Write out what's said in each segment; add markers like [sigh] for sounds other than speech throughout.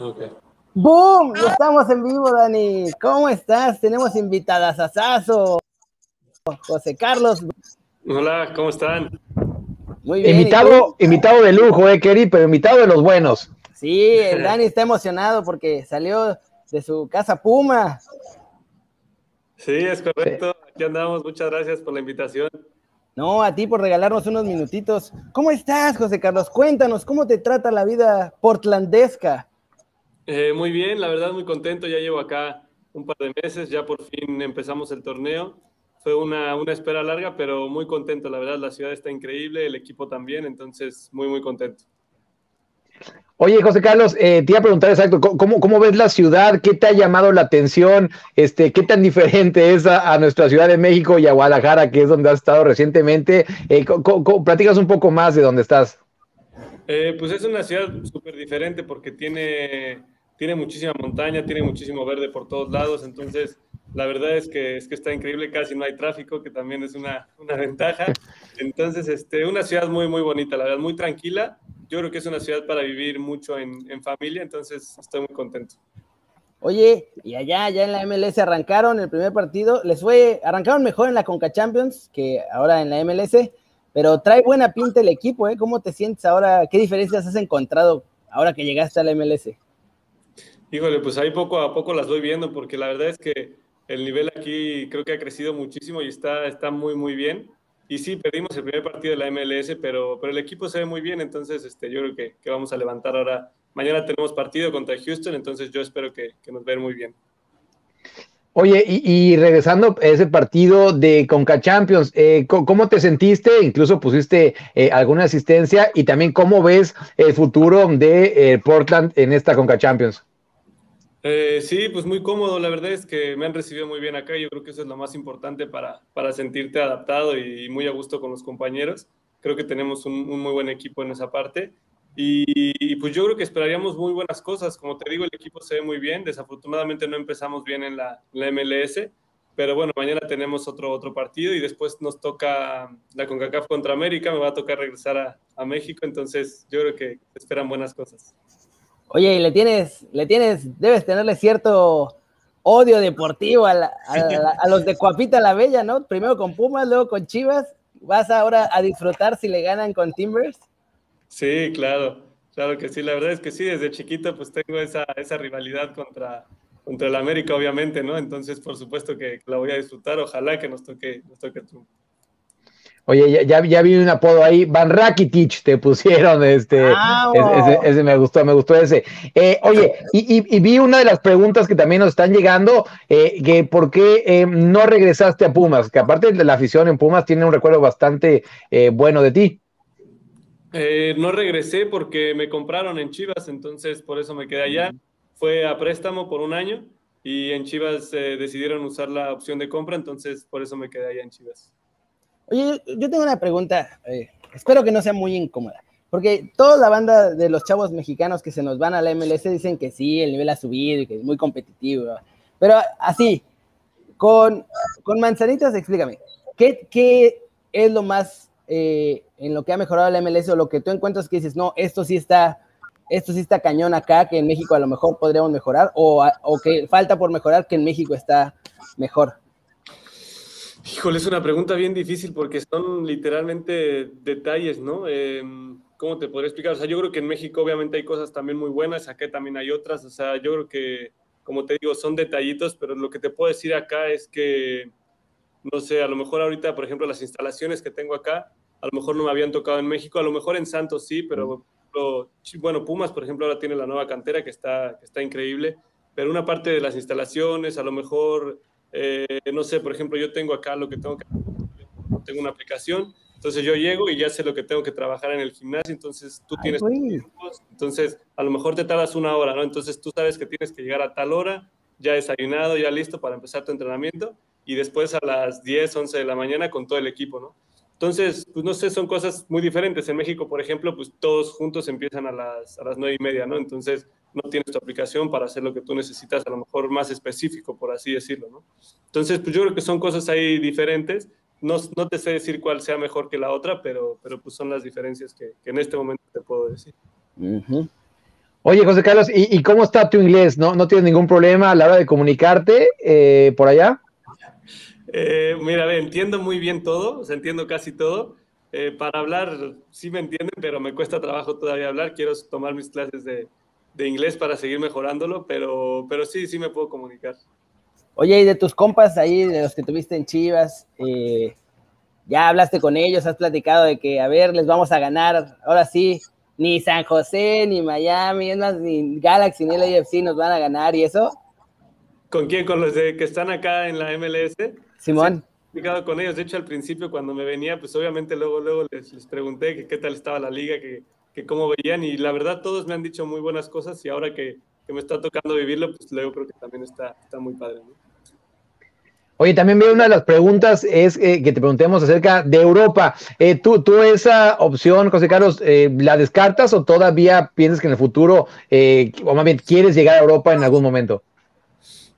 Okay. ¡Boom! Estamos en vivo, Dani. ¿Cómo estás? Tenemos invitadas a Sazo, José Carlos. Hola, ¿cómo están? Muy bien. Invitado, invitado de lujo, eh, Keri, pero invitado de los buenos. Sí, el Dani está emocionado porque salió de su casa Puma. Sí, es correcto. Aquí andamos. Muchas gracias por la invitación. No, a ti por regalarnos unos minutitos. ¿Cómo estás, José Carlos? Cuéntanos, ¿cómo te trata la vida portlandesca? Eh, muy bien, la verdad muy contento. Ya llevo acá un par de meses, ya por fin empezamos el torneo. Fue una, una espera larga, pero muy contento. La verdad, la ciudad está increíble, el equipo también, entonces muy, muy contento. Oye, José Carlos, eh, te iba a preguntar exacto, ¿cómo, ¿cómo, ves la ciudad? ¿Qué te ha llamado la atención? Este, ¿Qué tan diferente es a, nuestra Ciudad de México y a Guadalajara, que es donde has estado recientemente? Eh, platicas un poco más de dónde estás. Eh, pues es una ciudad súper diferente porque tiene, tiene muchísima montaña, tiene muchísimo verde por todos lados, entonces la verdad es que, es que está increíble, casi no hay tráfico, que también es una, una ventaja. Entonces, este, una ciudad muy, muy bonita, la verdad, muy tranquila yo creo que es una ciudad para vivir mucho en, en familia, entonces estoy muy contento. Oye, y allá, allá en la MLS arrancaron el primer partido, les fue, arrancaron mejor en la Conca Champions que ahora en la MLS, pero trae buena pinta el equipo, ¿eh? ¿Cómo te sientes ahora? ¿Qué diferencias has encontrado ahora que llegaste a la MLS? Híjole, pues ahí poco a poco las voy viendo, porque la verdad es que el nivel aquí creo que ha crecido muchísimo y está, está muy, muy bien. Y sí, perdimos el primer partido de la MLS, pero, pero el equipo se ve muy bien, entonces este, yo creo que, que vamos a levantar ahora. Mañana tenemos partido contra Houston, entonces yo espero que, que nos vean muy bien. Oye, y, regresando a ese partido de Conca Champions, eh, ¿cómo te sentiste? Incluso pusiste eh, alguna asistencia y también cómo ves el futuro de eh, Portland en esta Conca Champions. Eh, sí, pues muy cómodo. La verdad es que me han recibido muy bien acá. Yo creo que eso es lo más importante para, para sentirte adaptado y, muy a gusto con los compañeros. Creo que tenemos un, muy buen equipo en esa parte. Y, pues yo creo que esperaríamos muy buenas cosas. Como te digo, el equipo se ve muy bien. Desafortunadamente no empezamos bien en la, MLS. Pero bueno, mañana tenemos otro, otro partido y después nos toca la CONCACAF contra América. Me va a tocar regresar a, a México. Entonces yo creo que esperan buenas cosas. Oye, y le tienes, le tienes, debes tenerle cierto odio deportivo a, los de Coapita la Bella, ¿no? Primero con Pumas, luego con Chivas. ¿Vas ahora a disfrutar si le ganan con Timbers? Sí, claro, claro que sí. La verdad es que sí, desde chiquito pues tengo esa, esa rivalidad contra, contra el América, obviamente, ¿no? Entonces, por supuesto que, la voy a disfrutar. Ojalá que nos toque, nos toque el triunfo. Oye, ya, ya, vi un apodo ahí, Van Rakitic te pusieron, este, ah, ese, me gustó, me gustó ese. Eh, oye, [laughs] y, vi una de las preguntas que también nos están llegando, eh, que por qué eh, no regresaste a Pumas, que aparte de la afición en Pumas tiene un recuerdo bastante bueno de ti. no regresé porque me compraron en Chivas, entonces por eso me quedé allá. Fue a préstamo por un año y en Chivas decidieron usar la opción de compra, entonces por eso me quedé allá en Chivas. Oye, yo tengo una pregunta, eh, espero que no sea muy incómoda, porque toda la banda de los chavos mexicanos que se nos van a la MLS dicen que sí, el nivel ha subido y que es muy competitivo, pero así, con, con manzanitas, explícame, ¿qué, ¿qué, es lo más eh, en lo que ha mejorado la MLS o lo que tú encuentras que dices, no, esto sí está, esto sí está cañón acá, que en México a lo mejor podríamos mejorar, o, o que falta por mejorar, que en México está mejor? Híjole, es una pregunta bien difícil porque son literalmente detalles, ¿no? Em, ¿Cómo te podría explicar? O sea, yo creo que en México obviamente hay cosas también muy buenas, acá también hay otras, o sea, yo creo que, como te digo, son detallitos, pero lo que te puedo decir acá es que, no sé, a lo mejor ahorita, por ejemplo, las instalaciones que tengo acá, a lo mejor no me habían tocado en México, a lo mejor en Santos sí, pero, bueno, Pumas, por ejemplo, ahora tiene la nueva cantera que está, que está increíble, pero una parte de las instalaciones, a lo mejor eh, no sé, por ejemplo, yo tengo acá lo que tengo que... Tengo una aplicación, entonces yo llego y ya sé lo que tengo que trabajar en el gimnasio, entonces tú tienes... entonces a lo mejor te tardas una hora, ¿no? Entonces tú sabes que tienes que llegar a tal hora, ya desayunado, ya listo para empezar tu entrenamiento y después a las 10, 11 de la mañana con todo el equipo, ¿no? Entonces, pues no sé, son cosas muy diferentes. En México, por ejemplo, pues todos juntos empiezan a las, a las 9 y media, ¿no? Entonces, no tienes tu aplicación para hacer lo que tú necesitas, a lo mejor más específico, por así decirlo, ¿no? Entonces, pues yo creo que son cosas ahí diferentes. No, no te sé decir cuál sea mejor que la otra, pero, pero pues son las diferencias que, que en este momento te puedo decir. Oye, José Carlos, ¿y, cómo está tu inglés? ¿No, ¿No tienes ningún problema a la hora de comunicarte eh, por allá? Eh, mira, entiendo muy bien todo, o sea, entiendo casi todo. Eh, para hablar sí me entienden, pero me cuesta trabajo todavía hablar. Quiero tomar mis clases de, de inglés para seguir mejorándolo, pero, pero sí, sí me puedo comunicar. Oye, y de tus compas ahí, de los que tuviste en Chivas, eh, ya hablaste con ellos, has platicado de que, a ver, les vamos a ganar, ahora sí, ni San José, ni Miami, es más, ni Galaxy, ni el AFC nos van a ganar, ¿y eso? ¿Con quién? ¿Con los de que están acá en la MLS? Simón. Sí, con ellos, de hecho al principio cuando me venía, pues obviamente luego, luego les, les pregunté que qué tal estaba la liga, que, que cómo veían y la verdad todos me han dicho muy buenas cosas y ahora que, que me está tocando vivirlo, pues luego creo que también está, está muy padre. Oye, también veo una de las preguntas es eh, que te preguntemos acerca de Europa. Eh, ¿tú, ¿tú, esa opción, José Carlos, eh, la descartas o todavía piensas que en el futuro, o más bien, quieres llegar a Europa en algún momento?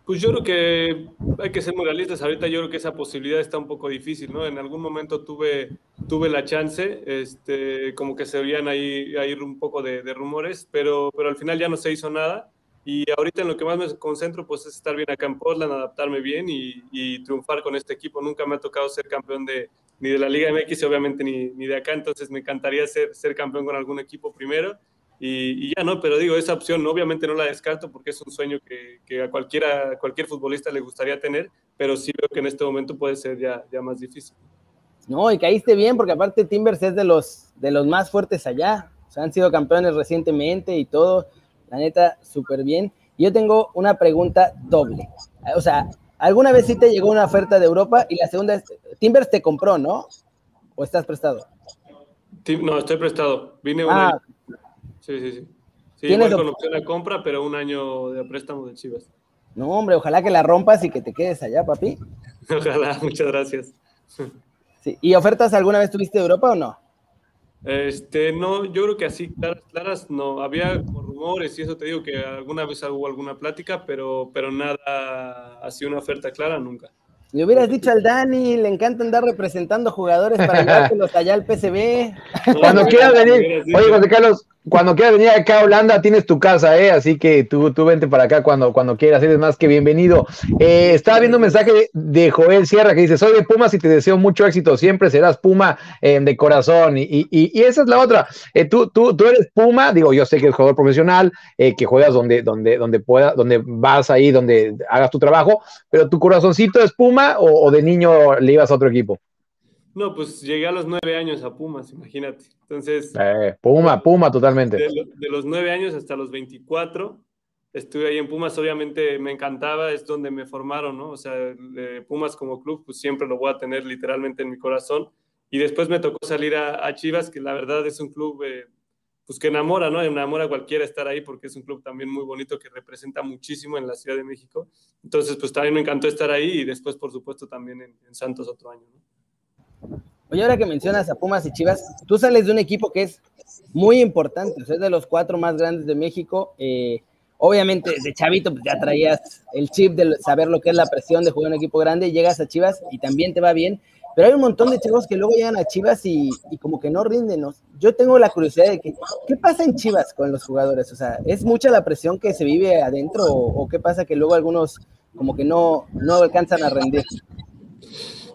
Pues yo creo que hay que ser muy realistas. Ahorita yo creo que esa posibilidad está un poco difícil, ¿no? En algún momento tuve, tuve la chance, este, como que se oían ahí, ahí un poco de, de rumores, pero, pero al final ya no se hizo nada. Y ahorita en lo que más me concentro pues es estar bien acá en Portland, adaptarme bien y, triunfar con este equipo. Nunca me ha tocado ser campeón de, ni de la Liga MX, obviamente ni, ni de acá, entonces me encantaría ser, ser campeón con algún equipo primero. Y, ya no, pero digo, esa opción obviamente no la descarto porque es un sueño que, que, a cualquiera, cualquier futbolista le gustaría tener, pero sí veo que en este momento puede ser ya, ya más difícil. No, y caíste bien porque aparte Timbers es de los, de los más fuertes allá. O sea, han sido campeones recientemente y todo la neta, súper bien. Yo tengo una pregunta doble. O sea, ¿alguna vez sí te llegó una oferta de Europa? Y la segunda es, Timbers te compró, ¿no? ¿O estás prestado? No, estoy prestado. Vine un ah. Sí, sí, sí. Sí, igual con opción a compra, pero un año de préstamo de Chivas. No, hombre, ojalá que la rompas y que te quedes allá, papi. [laughs] Ojalá, muchas gracias. Sí. ¿Y ofertas alguna vez tuviste de Europa o no? Este, no, yo creo que así, claras, claras, no. Había rumores y eso te digo que alguna vez hubo alguna plática, pero, pero nada, así una oferta clara, nunca. Le hubieras dicho al Dani, le encanta andar representando jugadores para [laughs] llevárselos allá al PCB. Cuando quiera venir, oye, José Carlos, cuando quieras venir acá a Holanda, tienes tu casa, ¿eh? Así que tú, tú vente para acá cuando, cuando quieras, eres más que bienvenido. Eh, estaba viendo un mensaje de Joel Sierra que dice: Soy de Pumas y te deseo mucho éxito, siempre serás Puma eh, de corazón. Y, y, y, esa es la otra. Eh, tú, tú, tú eres Puma, digo, yo sé que eres jugador profesional, que juegas donde, donde, donde pueda, donde vas ahí, donde hagas tu trabajo, pero tu corazoncito es Puma o, o de niño le ibas a otro equipo. No, pues llegué a los nueve años a Pumas, imagínate. Entonces. Eh, Puma, Puma, totalmente. De, los nueve años hasta los 24, estuve ahí en Pumas, obviamente me encantaba, es donde me formaron, ¿no? O sea, Pumas como club, pues siempre lo voy a tener literalmente en mi corazón. Y después me tocó salir a, Chivas, que la verdad es un club, eh, pues que enamora, ¿no? Enamora a cualquiera estar ahí porque es un club también muy bonito que representa muchísimo en la Ciudad de México. Entonces, pues también me encantó estar ahí y después, por supuesto, también en, Santos otro año, ¿no? Oye, ahora que mencionas a Pumas y Chivas, tú sales de un equipo que es muy importante, es de los cuatro más grandes de México. Eh, obviamente, de chavito pues, ya traías el chip de saber lo que es la presión de jugar en un equipo grande, y llegas a Chivas y también te va bien, pero hay un montón de chavos que luego llegan a Chivas y, como que no rinden. Yo tengo la curiosidad de que, ¿qué pasa en Chivas con los jugadores? O sea, ¿es mucha la presión que se vive adentro o, qué pasa que luego algunos como que no, no alcanzan a rendir?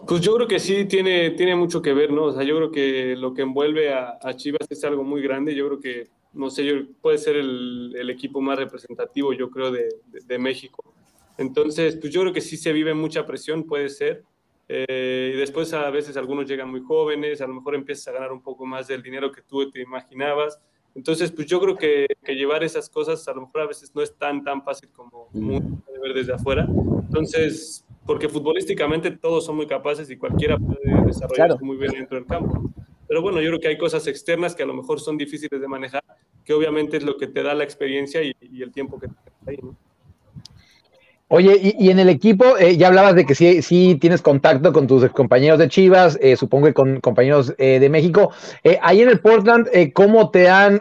Pues yo creo que sí tiene, tiene mucho que ver, ¿no? O sea, yo creo que lo que envuelve a, Chivas es algo muy grande. Yo creo que, no sé, yo, puede ser el, el equipo más representativo, yo creo, de, de, México. Entonces, pues yo creo que sí se vive mucha presión, puede ser. Eh, y después a veces algunos llegan muy jóvenes, a lo mejor empiezas a ganar un poco más del dinero que tú te imaginabas. Entonces, pues yo creo que, que llevar esas cosas a lo mejor a veces no es tan, tan fácil como uno puede ver desde afuera. Entonces, porque futbolísticamente todos son muy capaces y cualquiera puede desarrollarse muy bien dentro del campo. Pero bueno, yo creo que hay cosas externas que a lo mejor son difíciles de manejar, que obviamente es lo que te da la experiencia y, el tiempo que tienes ahí, ¿no? Oye, y, en el equipo, eh, ya hablabas de que sí, tienes contacto con tus compañeros de Chivas, eh, supongo que con compañeros eh, de México. ahí en el Portland, ¿cómo te han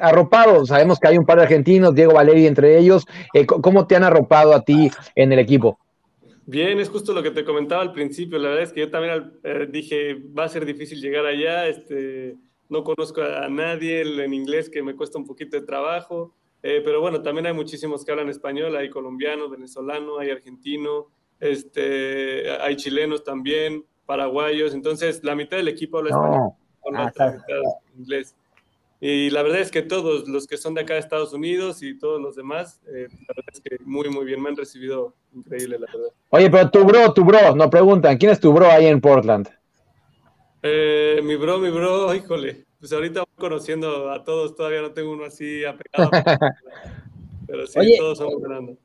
arropado? Sabemos que hay un par de argentinos, Diego Valeri entre ellos. ¿Cómo te han arropado a ti en el equipo? Bien, es justo lo que te comentaba al principio. La verdad es que yo también eh, dije, va a ser difícil llegar allá. Este, no conozco a nadie en inglés que me cuesta un poquito de trabajo. Eh, pero bueno, también hay muchísimos que hablan español, hay colombiano, venezolano, hay argentino, este, hay chilenos también, paraguayos, entonces la mitad del equipo habla español, la ah, inglés. Y la verdad es que todos los que son de acá de Estados Unidos y todos los demás, eh, la verdad es que muy, muy bien, me han recibido increíble, la verdad. Oye, pero tu bro, tu bro, nos preguntan, ¿quién es tu bro ahí en Portland? Eh, mi bro, mi bro, híjole, pues ahorita conociendo a todos, todavía no tengo uno así apegado. [laughs] pero sí, todos son grandes.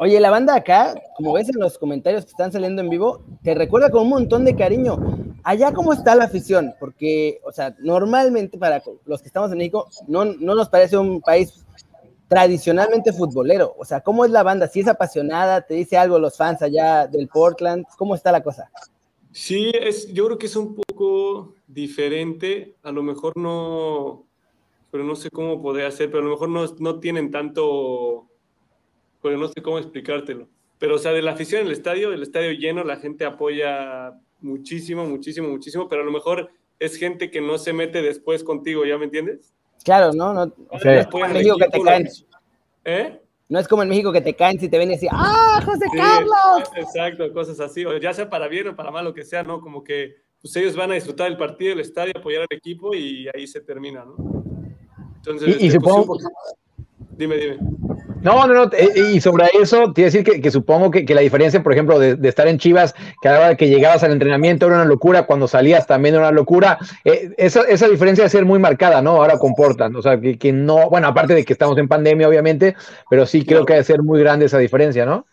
Oye, la banda acá, como ves en los comentarios que están saliendo en vivo, te recuerda con un montón de cariño. Allá, ¿cómo está la afición? Porque, o sea, normalmente para los que estamos en México, no, no nos parece un país tradicionalmente futbolero. O sea, ¿cómo es la banda? Si es apasionada, te dice algo los fans allá del Portland, ¿cómo está la cosa? Sí, es, yo creo que es un poco diferente. A lo mejor no, pero no sé cómo podría hacer, pero a lo mejor no, no tienen tanto porque no sé cómo explicártelo. Pero, o sea, de la afición en el estadio, el estadio lleno, la gente apoya muchísimo, muchísimo, muchísimo, pero a lo mejor es gente que no se mete después contigo, ¿ya me entiendes? Claro, no, no, no es como en México que te caen. ¿Eh? No es como en México que te caen si te ven y decir, ¡ah, José Carlos! Exacto, cosas así, o ya sea para bien o para mal, lo que sea, ¿no? Como que pues ellos van a disfrutar el partido, el estadio, apoyar al equipo y ahí se termina, ¿no? Entonces, y, este, pues, supongo... Dime, dime. No, no, no, eh, y sobre eso, te iba a decir que, supongo que, la diferencia, por ejemplo, de, estar en Chivas, cada vez que llegabas al entrenamiento era una locura, cuando salías también era una locura, eh, esa, esa diferencia de ser muy marcada, ¿no? Ahora comportan, o sea, que, no, bueno, aparte de que estamos en pandemia, obviamente, pero sí creo que debe ser muy grande esa diferencia, ¿no?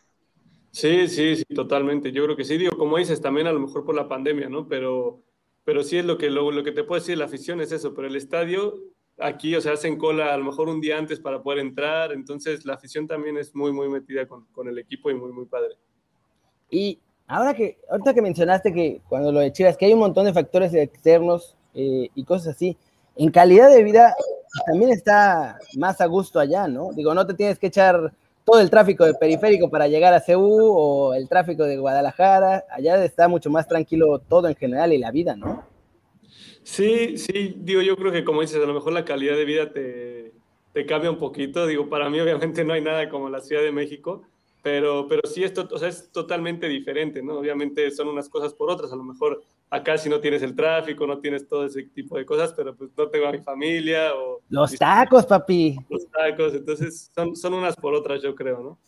Sí, sí, sí, totalmente. Yo creo que sí, digo, como dices, también a lo mejor por la pandemia, ¿no? Pero, pero sí es lo que, lo, lo que te puedo decir, la afición es eso, pero el estadio aquí, o sea, hacen cola a lo mejor un día antes para poder entrar, entonces la afición también es muy, muy metida con, con el equipo y muy, muy padre. Y ahora que, ahorita que mencionaste que cuando lo de Chivas, que hay un montón de factores externos eh, y cosas así, en calidad de vida también está más a gusto allá, ¿no? Digo, no te tienes que echar todo el tráfico de periférico para llegar a CEU o el tráfico de Guadalajara, allá está mucho más tranquilo todo en general y la vida, ¿no? Sí, sí, digo, yo creo que como dices, a lo mejor la calidad de vida te, te cambia un poquito. Digo, para mí obviamente no hay nada como la Ciudad de México, pero, pero sí esto, o sea, es totalmente diferente, ¿no? Obviamente son unas cosas por otras. A lo mejor acá si no tienes el tráfico, no tienes todo ese tipo de cosas, pero pues no tengo a mi familia o... Los tacos, papi. Los tacos, entonces son, son unas por otras, yo creo, ¿no?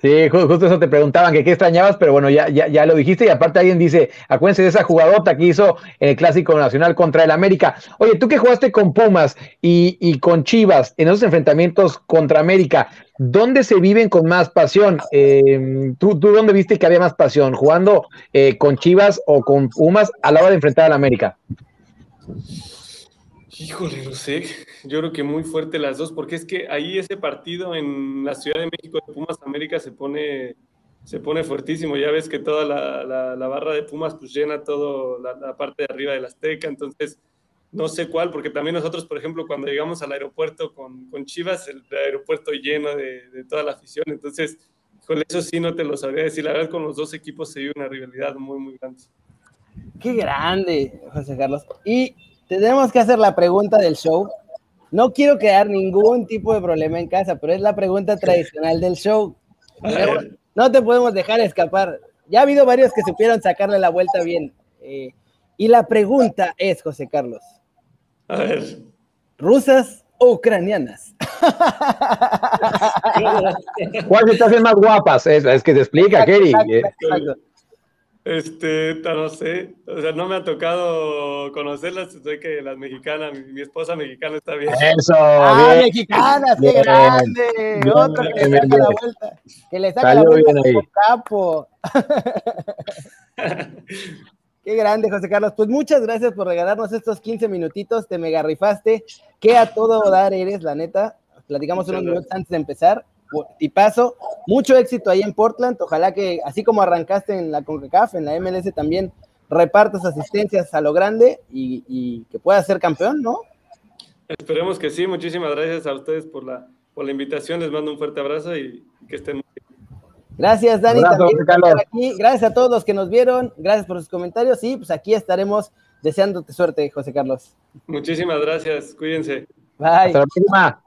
Sí, justo eso te preguntaban que qué extrañabas, pero bueno, ya, ya, ya lo dijiste y aparte alguien dice, acuérdense de esa jugadota que hizo en el Clásico Nacional contra el América. Oye, tú que jugaste con Pumas y, con Chivas en esos enfrentamientos contra América, ¿dónde se viven con más pasión? Em, ¿tú, ¿tú, dónde viste que había más pasión? ¿Jugando eh, con Chivas o con Pumas a la hora de enfrentar al América? Híjole, no sé. Yo creo que muy fuerte las dos, porque es que ahí ese partido en la Ciudad de México de Pumas América se pone, se pone fuertísimo. Ya ves que toda la, la, barra de Pumas pues llena toda la, parte de arriba de la Azteca. Entonces, no sé cuál, porque también nosotros, por ejemplo, cuando llegamos al aeropuerto con, con Chivas, el aeropuerto lleno de, toda la afición. Entonces, con eso sí no te lo sabría decir. La verdad, con los dos equipos se vive una rivalidad muy, muy grande. Qué grande, José Carlos. Y tenemos que hacer la pregunta del show. No quiero crear ningún tipo de problema en casa, pero es la pregunta tradicional del show. No te podemos dejar escapar. Ya ha habido varios que supieron sacarle la vuelta bien. Eh, y la pregunta es, José Carlos. A ver. ¿Rusas o ucranianas? ¿Cuál se te más guapas? Es, es que te explica, Kerry. Este, no sé, o sea, no me ha tocado conocerlas, sé que las mexicanas, mi, esposa mexicana está bien. Eso, ah, mexicana, qué grande, otro que le saca la vuelta, que le saca la vuelta por capo. [laughs] Qué grande, José Carlos. Pues muchas gracias por regalarnos estos 15 minutitos, te mega rifaste, que a todo dar eres, la neta. Platicamos unos minutos antes de empezar y paso, mucho éxito ahí en Portland. Ojalá que, así como arrancaste en la CONCACAF, en la MLS también repartas asistencias a lo grande y, que puedas ser campeón, ¿no? Esperemos que sí. Muchísimas gracias a ustedes por la, por la invitación. Les mando un fuerte abrazo y que estén muy bien. Gracias, Dani. aquí. Gracias a todos los que nos vieron. Gracias por sus comentarios. Y pues aquí estaremos deseándote suerte, José Carlos. Muchísimas gracias. Cuídense. Bye. Hasta la próxima.